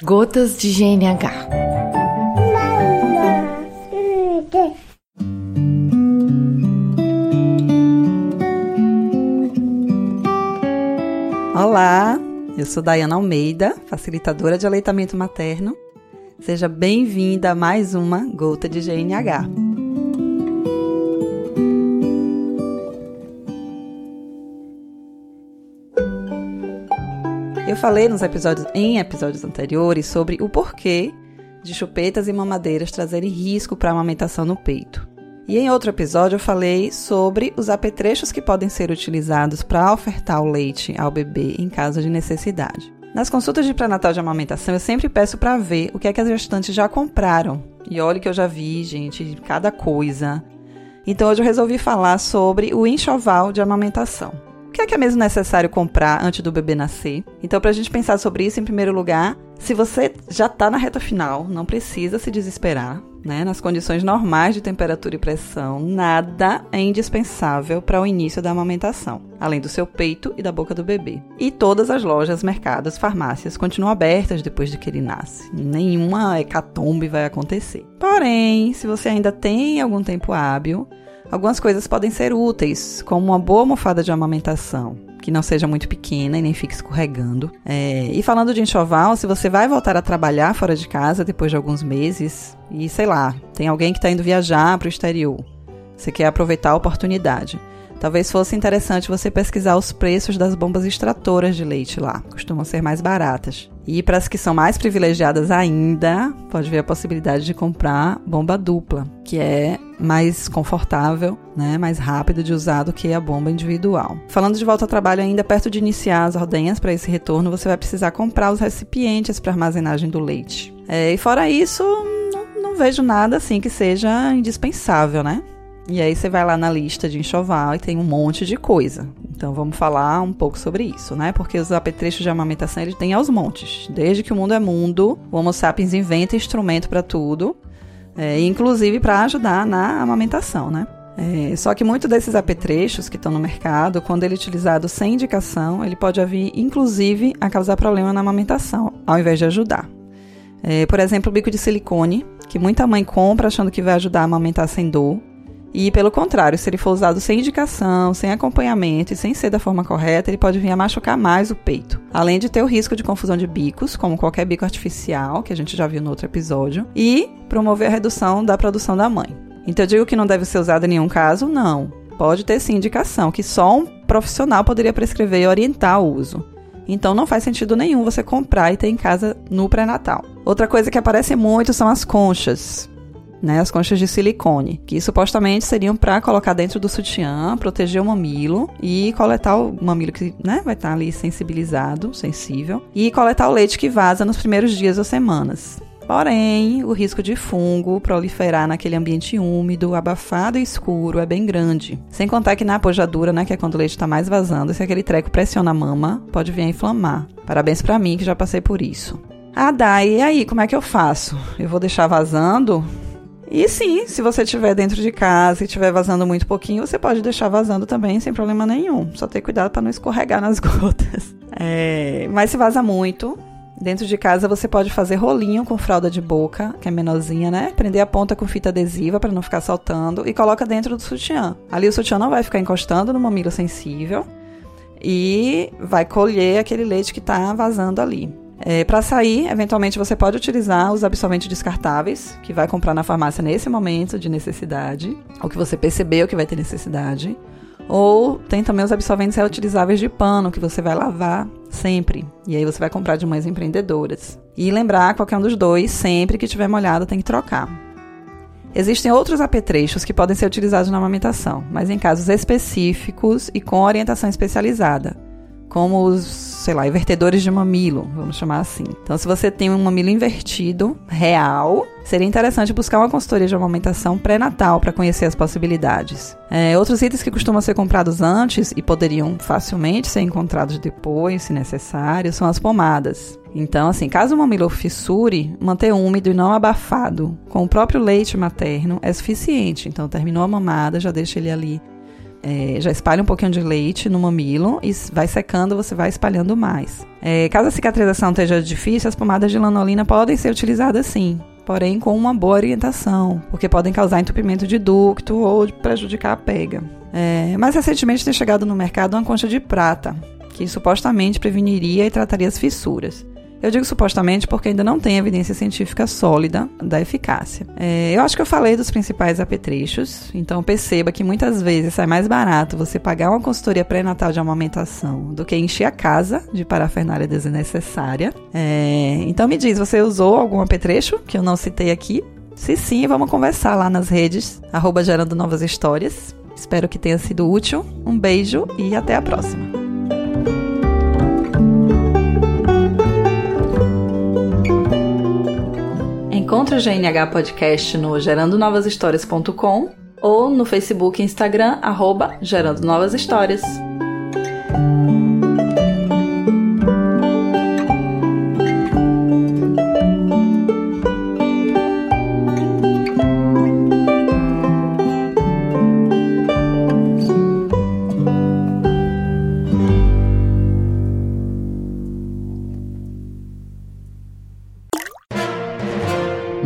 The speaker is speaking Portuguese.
Gotas de GNH. Olá, eu sou Dayana Almeida, facilitadora de aleitamento materno. Seja bem-vinda a mais uma Gota de GNH. Eu falei nos episódios, em episódios anteriores sobre o porquê de chupetas e mamadeiras trazerem risco para a amamentação no peito. E em outro episódio eu falei sobre os apetrechos que podem ser utilizados para ofertar o leite ao bebê em caso de necessidade. Nas consultas de pré-natal de amamentação, eu sempre peço para ver o que é que as gestantes já compraram. E olha que eu já vi, gente, cada coisa. Então hoje eu resolvi falar sobre o enxoval de amamentação. Que é que é mesmo necessário comprar antes do bebê nascer? Então, para a gente pensar sobre isso, em primeiro lugar, se você já está na reta final, não precisa se desesperar. Né? Nas condições normais de temperatura e pressão, nada é indispensável para o início da amamentação, além do seu peito e da boca do bebê. E todas as lojas, mercados, farmácias continuam abertas depois de que ele nasce. Nenhuma hecatombe vai acontecer. Porém, se você ainda tem algum tempo hábil, algumas coisas podem ser úteis, como uma boa almofada de amamentação, que não seja muito pequena e nem fique escorregando. É, e falando de enxoval, se você vai voltar a trabalhar fora de casa depois de alguns meses, e sei lá, tem alguém que está indo viajar para o exterior, você quer aproveitar a oportunidade. Talvez fosse interessante você pesquisar os preços das bombas extratoras de leite lá, costumam ser mais baratas. E para as que são mais privilegiadas ainda, pode ver a possibilidade de comprar bomba dupla, que é mais confortável, né, mais rápido de usar do que a bomba individual. Falando de volta ao trabalho ainda, perto de iniciar as ordenhas para esse retorno, você vai precisar comprar os recipientes para armazenagem do leite. É, e fora isso, não, não vejo nada assim que seja indispensável, né? E aí você vai lá na lista de enxoval e tem um monte de coisa. Então vamos falar um pouco sobre isso, né? Porque os apetrechos de amamentação eles têm aos montes. Desde que o mundo é mundo, o Homo sapiens inventa instrumento para tudo, é, inclusive para ajudar na amamentação, né? É, só que muitos desses apetrechos que estão no mercado, quando ele é utilizado sem indicação, ele pode vir, inclusive, a causar problema na amamentação, ao invés de ajudar. É, por exemplo, o bico de silicone, que muita mãe compra achando que vai ajudar a amamentar sem dor, e pelo contrário, se ele for usado sem indicação, sem acompanhamento e sem ser da forma correta, ele pode vir a machucar mais o peito. Além de ter o risco de confusão de bicos, como qualquer bico artificial, que a gente já viu no outro episódio, e promover a redução da produção da mãe. Então eu digo que não deve ser usado em nenhum caso? Não. Pode ter sim indicação, que só um profissional poderia prescrever e orientar o uso. Então não faz sentido nenhum você comprar e ter em casa no pré-natal. Outra coisa que aparece muito são as conchas né, as conchas de silicone, que supostamente seriam para colocar dentro do sutiã, proteger o mamilo e coletar o mamilo que né, vai estar tá ali sensibilizado, sensível, e coletar o leite que vaza nos primeiros dias ou semanas. Porém, o risco de fungo proliferar naquele ambiente úmido, abafado e escuro é bem grande. Sem contar que na apojadura, né, que é quando o leite está mais vazando, se aquele treco pressiona a mama, pode vir a inflamar. Parabéns para mim que já passei por isso. Ah, Dai, e aí, como é que eu faço? Eu vou deixar vazando? E sim, se você estiver dentro de casa e estiver vazando muito pouquinho, você pode deixar vazando também sem problema nenhum. Só ter cuidado para não escorregar nas gotas. É, mas se vaza muito, Dentro de casa você pode fazer rolinho com fralda de boca, que é menorzinha, né? Prender a ponta com fita adesiva para não ficar saltando e coloca dentro do sutiã. Ali o sutiã não vai ficar encostando no mamilo sensível e vai colher aquele leite que está vazando ali. É, para sair, eventualmente você pode utilizar os absorventes descartáveis, que vai comprar na farmácia nesse momento de necessidade, ou que você percebeu que vai ter necessidade. Ou tem também os absorventes reutilizáveis de pano, que você vai lavar sempre. E aí você vai comprar de mães empreendedoras. E lembrar, qualquer um dos dois, sempre que tiver molhado, tem que trocar. Existem outros apetrechos que podem ser utilizados na amamentação, mas em casos específicos e com orientação especializada como os, sei lá, invertedores de mamilo, vamos chamar assim. Então, se você tem um mamilo invertido, real, seria interessante buscar uma consultoria de amamentação pré-natal para conhecer as possibilidades. É, outros itens que costumam ser comprados antes e poderiam facilmente ser encontrados depois, se necessário, são as pomadas. Então, assim, caso o mamilo fissure, manter úmido e não abafado com o próprio leite materno é suficiente. Então, terminou a mamada, já deixa ele ali É, já espalha um pouquinho de leite no mamilo e vai secando, você vai espalhando mais. É, caso a cicatrização esteja difícil, as pomadas de lanolina podem ser utilizadas sim, porém com uma boa orientação, porque podem causar entupimento de ducto ou prejudicar a pega. É, mais recentemente tem chegado no mercado uma concha de prata, que supostamente preveniria e trataria as fissuras. Eu digo supostamente porque ainda não tem evidência científica sólida da eficácia. É, eu acho que eu falei dos principais apetrechos, então perceba que muitas vezes sai mais barato você pagar uma consultoria pré-natal de amamentação do que encher a casa de parafernália desnecessária. É, então me diz, você usou algum apetrecho que eu não citei aqui? Se sim, vamos conversar lá nas redes, arroba gerando novas histórias. Espero que tenha sido útil. Um beijo e até a próxima. Encontre o GNH Podcast no gerandonovashistórias.com ou no Facebook e Instagram, arroba Gerando Novas Histórias.